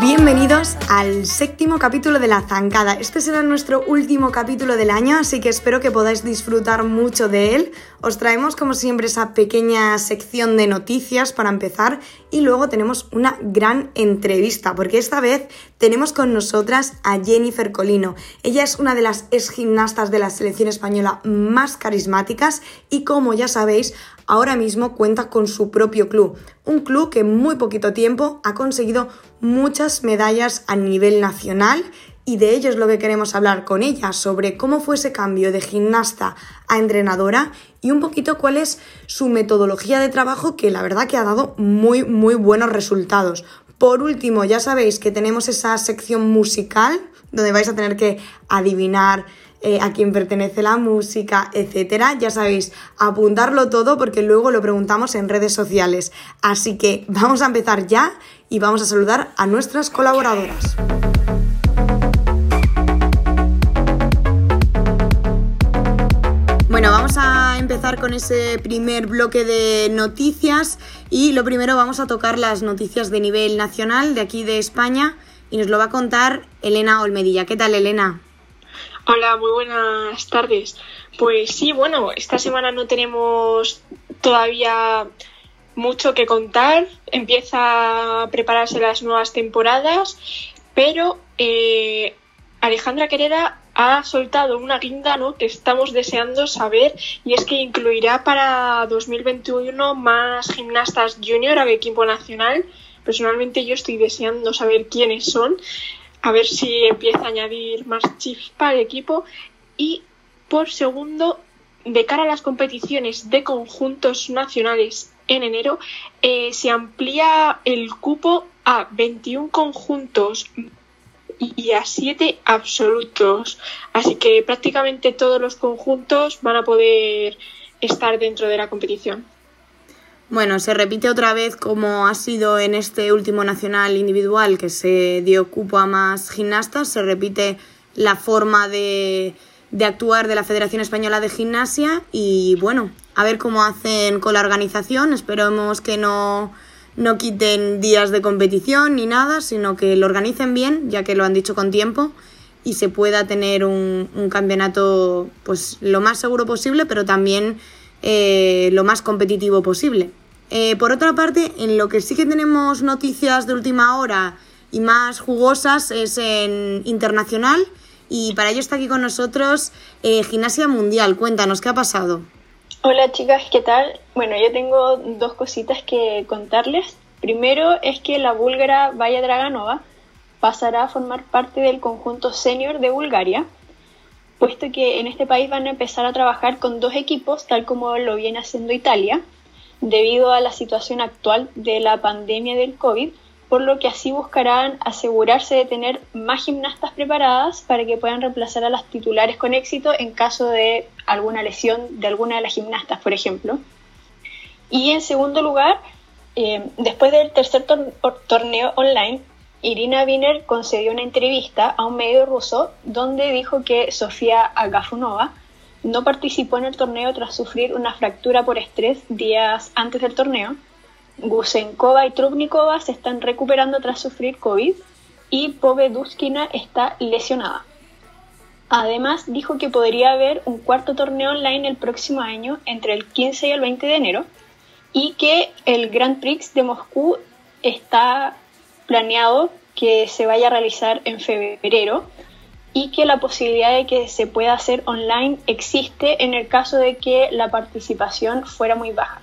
Bienvenidos al séptimo capítulo de La Zancada. Este será nuestro último capítulo del año, así que espero que podáis disfrutar mucho de él. Os traemos como siempre esa pequeña sección de noticias para empezar y luego tenemos una gran entrevista, porque esta vez tenemos con nosotras a Jennifer Colino. Ella es una de las ex gimnastas de la selección española más carismáticas y como ya sabéis, ahora mismo cuenta con su propio club, un club que en muy poquito tiempo ha conseguido muchas medallas a nivel nacional y de ello es lo que queremos hablar con ella, sobre cómo fue ese cambio de gimnasta a entrenadora y un poquito cuál es su metodología de trabajo que la verdad que ha dado muy muy buenos resultados. Por último, ya sabéis que tenemos esa sección musical donde vais a tener que adivinar eh, a quién pertenece la música, etcétera. Ya sabéis, apuntarlo todo porque luego lo preguntamos en redes sociales. Así que vamos a empezar ya y vamos a saludar a nuestras colaboradoras. Empezar con ese primer bloque de noticias y lo primero vamos a tocar las noticias de nivel nacional de aquí de España y nos lo va a contar Elena Olmedilla. ¿Qué tal, Elena? Hola, muy buenas tardes. Pues sí, bueno, esta semana no tenemos todavía mucho que contar. Empieza a prepararse las nuevas temporadas, pero eh, Alejandra Quereda ha soltado una guinda ¿no? que estamos deseando saber y es que incluirá para 2021 más gimnastas junior al equipo nacional. Personalmente yo estoy deseando saber quiénes son a ver si empieza a añadir más chispa al equipo. Y por segundo, de cara a las competiciones de conjuntos nacionales en enero, eh, se amplía el cupo a 21 conjuntos y a 7 absolutos. Así que prácticamente todos los conjuntos van a poder estar dentro de la competición. Bueno, se repite otra vez como ha sido en este último nacional individual que se dio cupo a más gimnastas, se repite la forma de, de actuar de la Federación Española de Gimnasia y bueno, a ver cómo hacen con la organización, esperemos que no, no quiten días de competición ni nada, sino que lo organicen bien, ya que lo han dicho con tiempo y se pueda tener un, un campeonato pues lo más seguro posible, pero también eh, lo más competitivo posible. Eh, por otra parte, en lo que sí que tenemos noticias de última hora y más jugosas es en internacional y para ello está aquí con nosotros eh, Gimnasia Mundial. Cuéntanos, ¿qué ha pasado? Hola chicas, ¿qué tal? Bueno, yo tengo dos cositas que contarles. Primero es que la búlgara Vaya Draganova pasará a formar parte del conjunto senior de Bulgaria, puesto que en este país van a empezar a trabajar con dos equipos, tal como lo viene haciendo Italia debido a la situación actual de la pandemia del COVID, por lo que así buscarán asegurarse de tener más gimnastas preparadas para que puedan reemplazar a las titulares con éxito en caso de alguna lesión de alguna de las gimnastas, por ejemplo. Y en segundo lugar, eh, después del tercer torneo online, Irina Wiener concedió una entrevista a un medio ruso donde dijo que Sofía Agafunova no participó en el torneo tras sufrir una fractura por estrés días antes del torneo. Gusenkova y Trubnikova se están recuperando tras sufrir COVID y Poveduskina está lesionada. Además, dijo que podría haber un cuarto torneo online el próximo año entre el 15 y el 20 de enero y que el Grand Prix de Moscú está planeado que se vaya a realizar en febrero y que la posibilidad de que se pueda hacer online existe en el caso de que la participación fuera muy baja.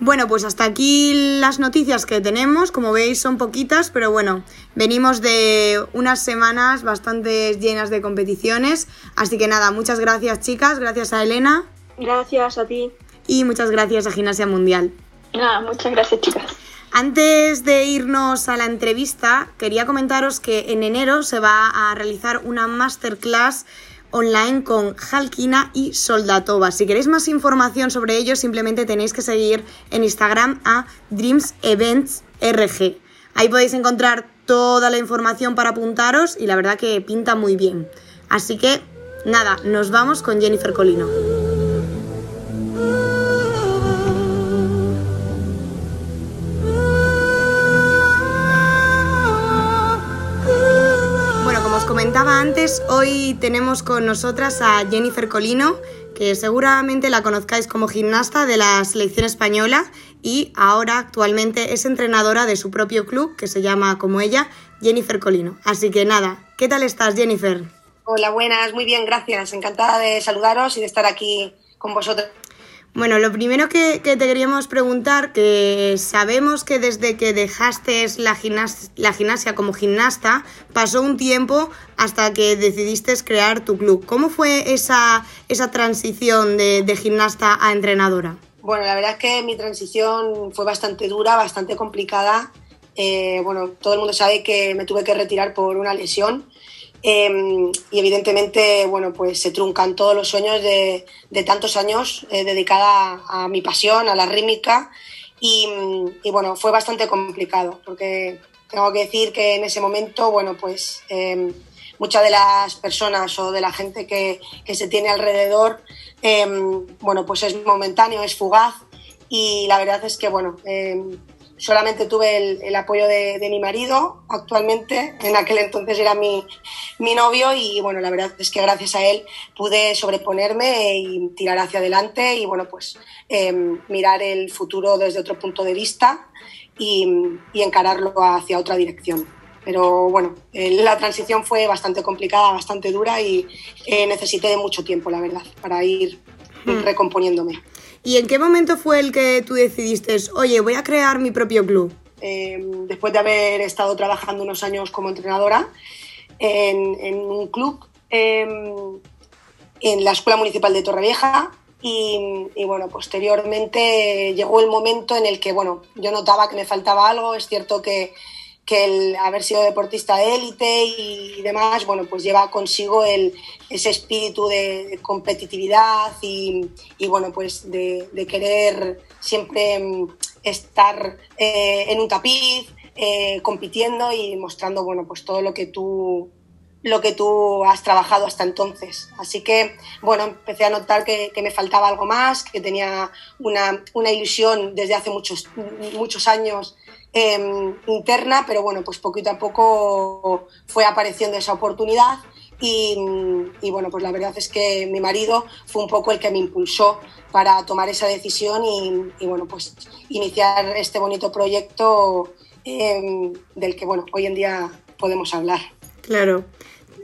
Bueno, pues hasta aquí las noticias que tenemos. Como veis son poquitas, pero bueno, venimos de unas semanas bastante llenas de competiciones. Así que nada, muchas gracias chicas, gracias a Elena. Gracias a ti. Y muchas gracias a Gimnasia Mundial. Nada, muchas gracias chicas. Antes de irnos a la entrevista, quería comentaros que en enero se va a realizar una masterclass online con Jalkina y Soldatova. Si queréis más información sobre ello, simplemente tenéis que seguir en Instagram a Dreams Events RG. Ahí podéis encontrar toda la información para apuntaros y la verdad que pinta muy bien. Así que nada, nos vamos con Jennifer Colino. Antes, hoy tenemos con nosotras a Jennifer Colino, que seguramente la conozcáis como gimnasta de la selección española y ahora actualmente es entrenadora de su propio club que se llama como ella, Jennifer Colino. Así que nada, ¿qué tal estás Jennifer? Hola, buenas, muy bien, gracias. Encantada de saludaros y de estar aquí con vosotros. Bueno, lo primero que, te queríamos preguntar, que sabemos que desde que dejaste la, la gimnasia como gimnasta, pasó un tiempo hasta que decidiste crear tu club. ¿Cómo fue esa, esa transición de, de gimnasta a entrenadora? Bueno, la verdad es que mi transición fue bastante dura, bastante complicada. Eh, bueno, todo el mundo sabe que me tuve que retirar por una lesión Em, y evidentemente, bueno, pues se truncan todos los sueños de, tantos años eh, dedicada a, mi pasión, a la rítmica. Y, bueno, fue bastante complicado, porque tengo que decir que en ese momento, bueno, pues em, muchas de las personas o de la gente que, que se tiene alrededor, em, bueno, pues es momentáneo, es fugaz. Y la verdad es que, bueno, solamente tuve el, apoyo de, mi marido actualmente, en aquel entonces era mi, novio y bueno, la verdad es que gracias a él pude sobreponerme y tirar hacia adelante y bueno, pues em, mirar el futuro desde otro punto de vista y, encararlo hacia otra dirección. Pero bueno, la transición fue bastante complicada, bastante dura y eh, necesité de mucho tiempo, la verdad, para ir hmm. recomponiéndome. ¿Y en qué momento fue el que tú decidiste, oye, voy a crear mi propio club? Em, después de haber estado trabajando unos años como entrenadora en, un club em, en la Escuela Municipal de Torrevieja y, y, bueno, posteriormente llegó el momento en el que, bueno, yo notaba que me faltaba algo, es cierto que que el haber sido deportista de élite y demás, bueno, pues lleva consigo el, ese espíritu de, competitividad y, bueno, pues de, querer siempre mm, estar eh, en un tapiz, eh, compitiendo y mostrando, bueno, pues todo lo que tú lo que tú has trabajado hasta entonces. Así que, bueno, empecé a notar que, me faltaba algo más, que tenía una, una ilusión desde hace muchos, muchos años Em, interna, pero bueno, pues poquito a poco fue apareciendo esa oportunidad y, bueno, pues la verdad es que mi marido fue un poco el que me impulsó para tomar esa decisión y, bueno, pues iniciar este bonito proyecto em, del que, bueno, hoy en día podemos hablar. Claro.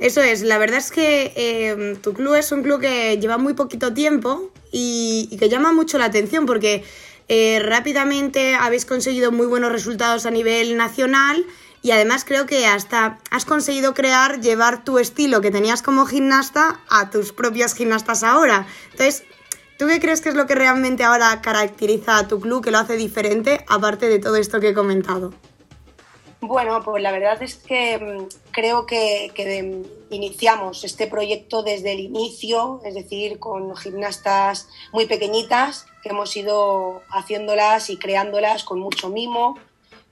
Eso es, la verdad es que em, tu club es un club que lleva muy poquito tiempo y, y que llama mucho la atención porque eh, rápidamente habéis conseguido muy buenos resultados a nivel nacional y además creo que hasta has conseguido crear, llevar tu estilo que tenías como gimnasta a tus propias gimnastas ahora. Entonces, ¿tú qué crees que es lo que realmente ahora caracteriza a tu club, que lo hace diferente, aparte de todo esto que he comentado? Bueno, pues la verdad es que mm, creo que, iniciamos este proyecto desde el inicio, es decir, con gimnastas muy pequeñitas, que hemos ido haciéndolas y creándolas con mucho mimo.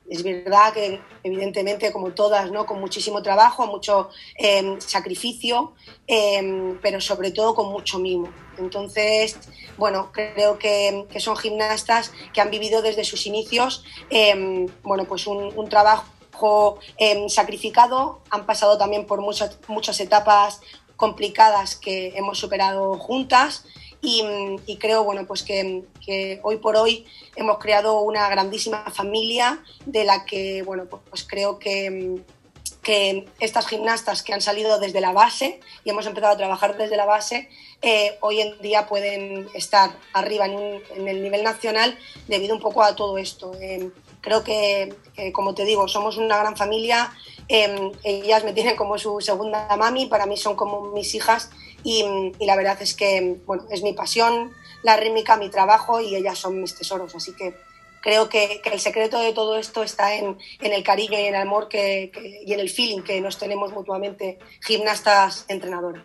Es verdad que, evidentemente, como todas, ¿no? con muchísimo trabajo, mucho em, sacrificio, em, pero sobre todo con mucho mimo. Entonces, bueno, creo que, son gimnastas que han vivido desde sus inicios em, bueno, pues un trabajo Em, sacrificado, han pasado también por muchas, muchas etapas complicadas que hemos superado juntas y, creo bueno, pues que, hoy por hoy hemos creado una grandísima familia de la que bueno, pues, creo que, que estas gimnastas que han salido desde la base y hemos empezado a trabajar desde la base, eh, hoy en día pueden estar arriba en, el nivel nacional debido un poco a todo esto. Eh, creo que, como te digo, somos una gran familia. Em, ellas me tienen como su segunda mami, para mí son como mis hijas y, la verdad es que bueno, es mi pasión, la rítmica, mi trabajo y ellas son mis tesoros. Así que creo que, el secreto de todo esto está en, el cariño y en el amor que, y en el feeling que nos tenemos mutuamente gimnastas entrenadoras.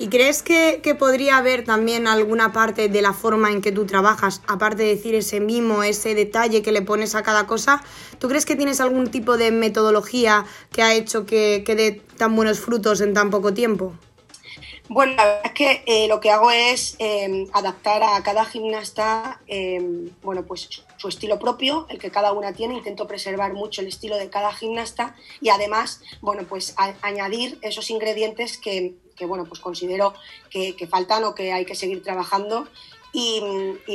¿Y crees que, podría haber también alguna parte de la forma en que tú trabajas, aparte de decir ese mimo, ese detalle que le pones a cada cosa? ¿Tú crees que tienes algún tipo de metodología que ha hecho que, que dé tan buenos frutos en tan poco tiempo? Bueno, la verdad es que eh, lo que hago es em, adaptar a cada gimnasta, em, bueno, pues su estilo propio, el que cada una tiene. Intento preservar mucho el estilo de cada gimnasta y además, bueno, pues añadir esos ingredientes que, bueno, pues considero que, faltan o que hay que seguir trabajando. Y,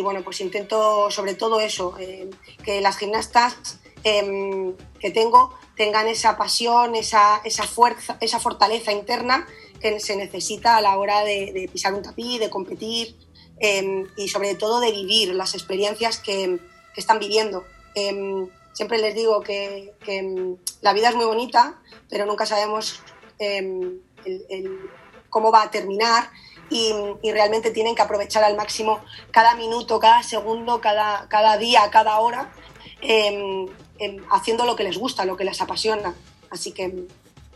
bueno, pues intento sobre todo eso, em, que las gimnastas que tengo tengan esa pasión, esa, esa fuerza, esa fortaleza interna que se necesita a la hora de, pisar un tapiz, de competir em, y sobre todo de vivir las experiencias que, están viviendo. Em, siempre les digo que, em, la vida es muy bonita, pero nunca sabemos cómo va a terminar y, realmente tienen que aprovechar al máximo cada minuto, cada segundo, cada, cada día, cada hora, haciendo lo que les gusta, lo que les apasiona. Así que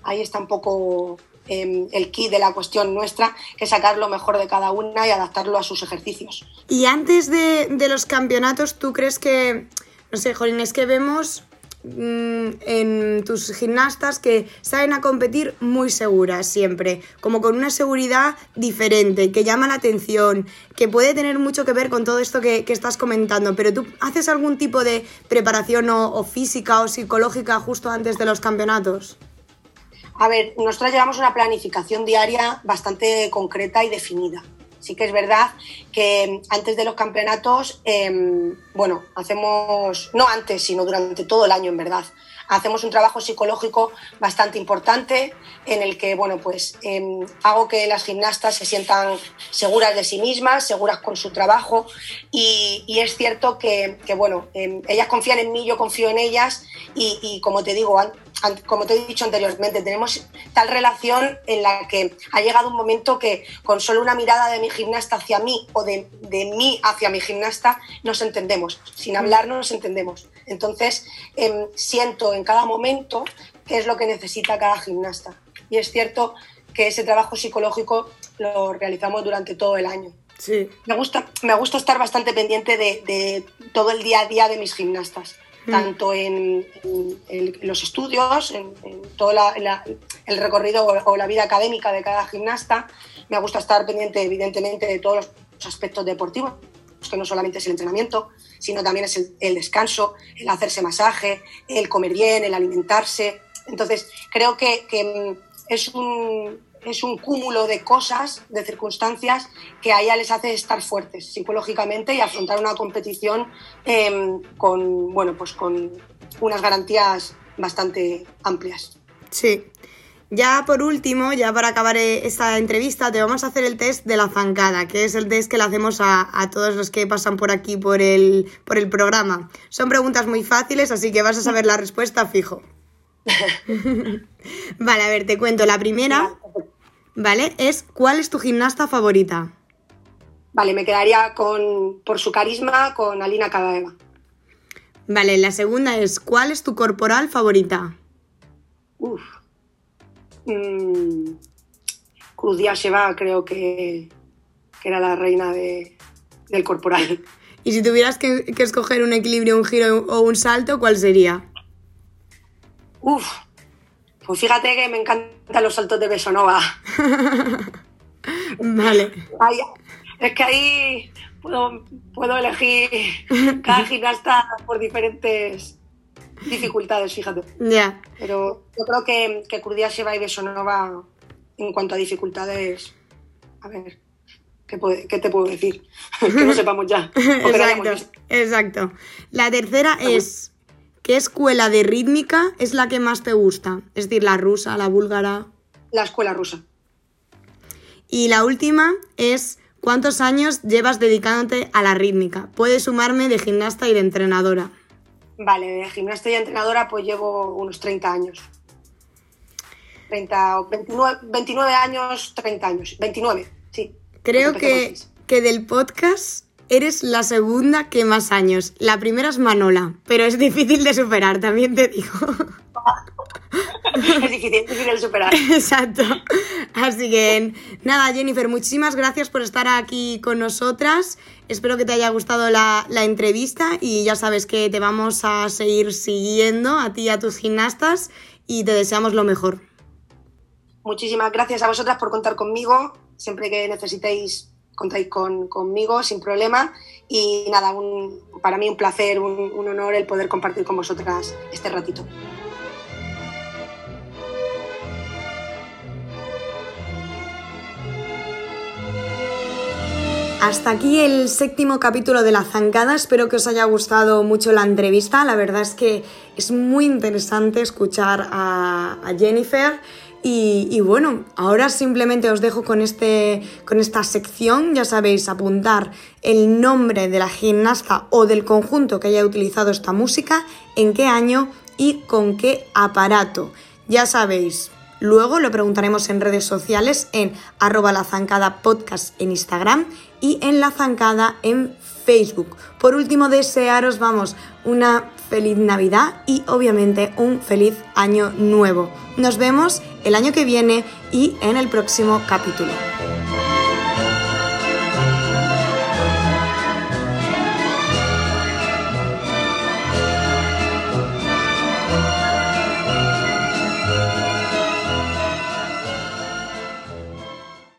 ahí está un poco Em, el key de la cuestión nuestra, que es sacar lo mejor de cada una y adaptarlo a sus ejercicios. Y antes de, los campeonatos, ¿tú crees que, no sé, Jolín, es que vemos mm, en tus gimnastas que salen a competir muy seguras siempre, como con una seguridad diferente, que llama la atención, que puede tener mucho que ver con todo esto que, estás comentando, pero tú haces algún tipo de preparación o, física o psicológica justo antes de los campeonatos? A ver, nosotros llevamos una planificación diaria bastante concreta y definida. Sí que es verdad que antes de los campeonatos, em, bueno, hacemos, no antes, sino durante todo el año en verdad, hacemos un trabajo psicológico bastante importante en el que, bueno, pues em, hago que las gimnastas se sientan seguras de sí mismas, seguras con su trabajo. Y, es cierto que, bueno, em, ellas confían en mí, yo confío en ellas. Y, y como te digo, como te he dicho anteriormente, tenemos tal relación en la que ha llegado un momento que con solo una mirada de mi gimnasta hacia mí o de, mí hacia mi gimnasta nos entendemos. Sin hablar no nos entendemos. Entonces, em, siento en cada momento qué es lo que necesita cada gimnasta. Y es cierto que ese trabajo psicológico lo realizamos durante todo el año. Sí. Me gusta, me gusta estar bastante pendiente de, de todo el día a día de mis gimnastas. Mm. tanto en, los estudios, en, todo el recorrido o, la vida académica de cada gimnasta. Me gusta estar pendiente, evidentemente, de todos los aspectos deportivos, que no solamente es el entrenamiento, sino también es el, descanso, el hacerse masaje, el comer bien, el alimentarse. Entonces, creo que es un, es un cúmulo de cosas, de circunstancias que a ella les hace estar fuertes psicológicamente y afrontar una competición em, con, bueno, pues con unas garantías bastante amplias. Sí. Ya por último, ya para acabar eh, esta entrevista, te vamos a hacer el test de la zancada, que es el test que le hacemos a, a, todos los que pasan por aquí por el, por el programa. Son preguntas muy fáciles, así que vas a saber la respuesta fijo. vale, a ver, te cuento. La primera ¿vale? Es ¿cuál es tu gimnasta favorita? Vale, me quedaría con, por su carisma con Alina Kadaeva. Vale, la segunda es ¿cuál es tu corporal favorita? Uf. Mm, Cruz Sheva creo que, era la reina del corporal. Y si tuvieras que, que, escoger un equilibrio, un giro o un salto, ¿cuál sería? Uf, pues fíjate que me encantan los saltos de Besonova. vale. es que ahí puedo, elegir cada gimnasta por diferentes dificultades, fíjate. Ya. Pero yo creo que, que Sheva y Besonova, en cuanto a dificultades, a ver, ¿qué, te puedo decir? que no sepamos ya. exacto, exacto. La tercera es ¿Qué escuela de rítmica es la que más te gusta? Es decir, la rusa, la búlgara. La escuela rusa. Y la última es ¿cuántos años llevas dedicándote a la rítmica? Puedes sumarme de gimnasta y de entrenadora. Vale, de gimnasta y entrenadora pues llevo unos 30 años. 30, 29, 29 años, 30 años. 29, sí. Creo que, que del podcast eres la segunda que más años. La primera es Manola, pero es difícil de superar, también te digo. es difícil, difícil de superar. Exacto. Así que nada, Jennifer, muchísimas gracias por estar aquí con nosotras. Espero que te haya gustado la, la entrevista y ya sabes que te vamos a seguir siguiendo a ti y a tus gimnastas y te deseamos lo mejor. Muchísimas gracias a vosotras por contar conmigo siempre que necesitéis contáis conmigo sin problema y nada, para mí un placer, un, un honor el poder compartir con vosotras este ratito. Hasta aquí el séptimo capítulo de La Zancada. Espero que os haya gustado mucho la entrevista. La verdad es que es muy interesante escuchar a, Jennifer. Y, bueno, ahora simplemente os dejo con, este, con esta sección. Ya sabéis, apuntar el nombre de la gimnasta o del conjunto que haya utilizado esta música, en qué año y con qué aparato. Ya sabéis, Luego lo preguntaremos en redes sociales en arroba podcast en Instagram y en la zancada en Facebook. Por último, desearos, vamos, una feliz Navidad y obviamente un feliz año nuevo. Nos vemos el año que viene y en el próximo capítulo.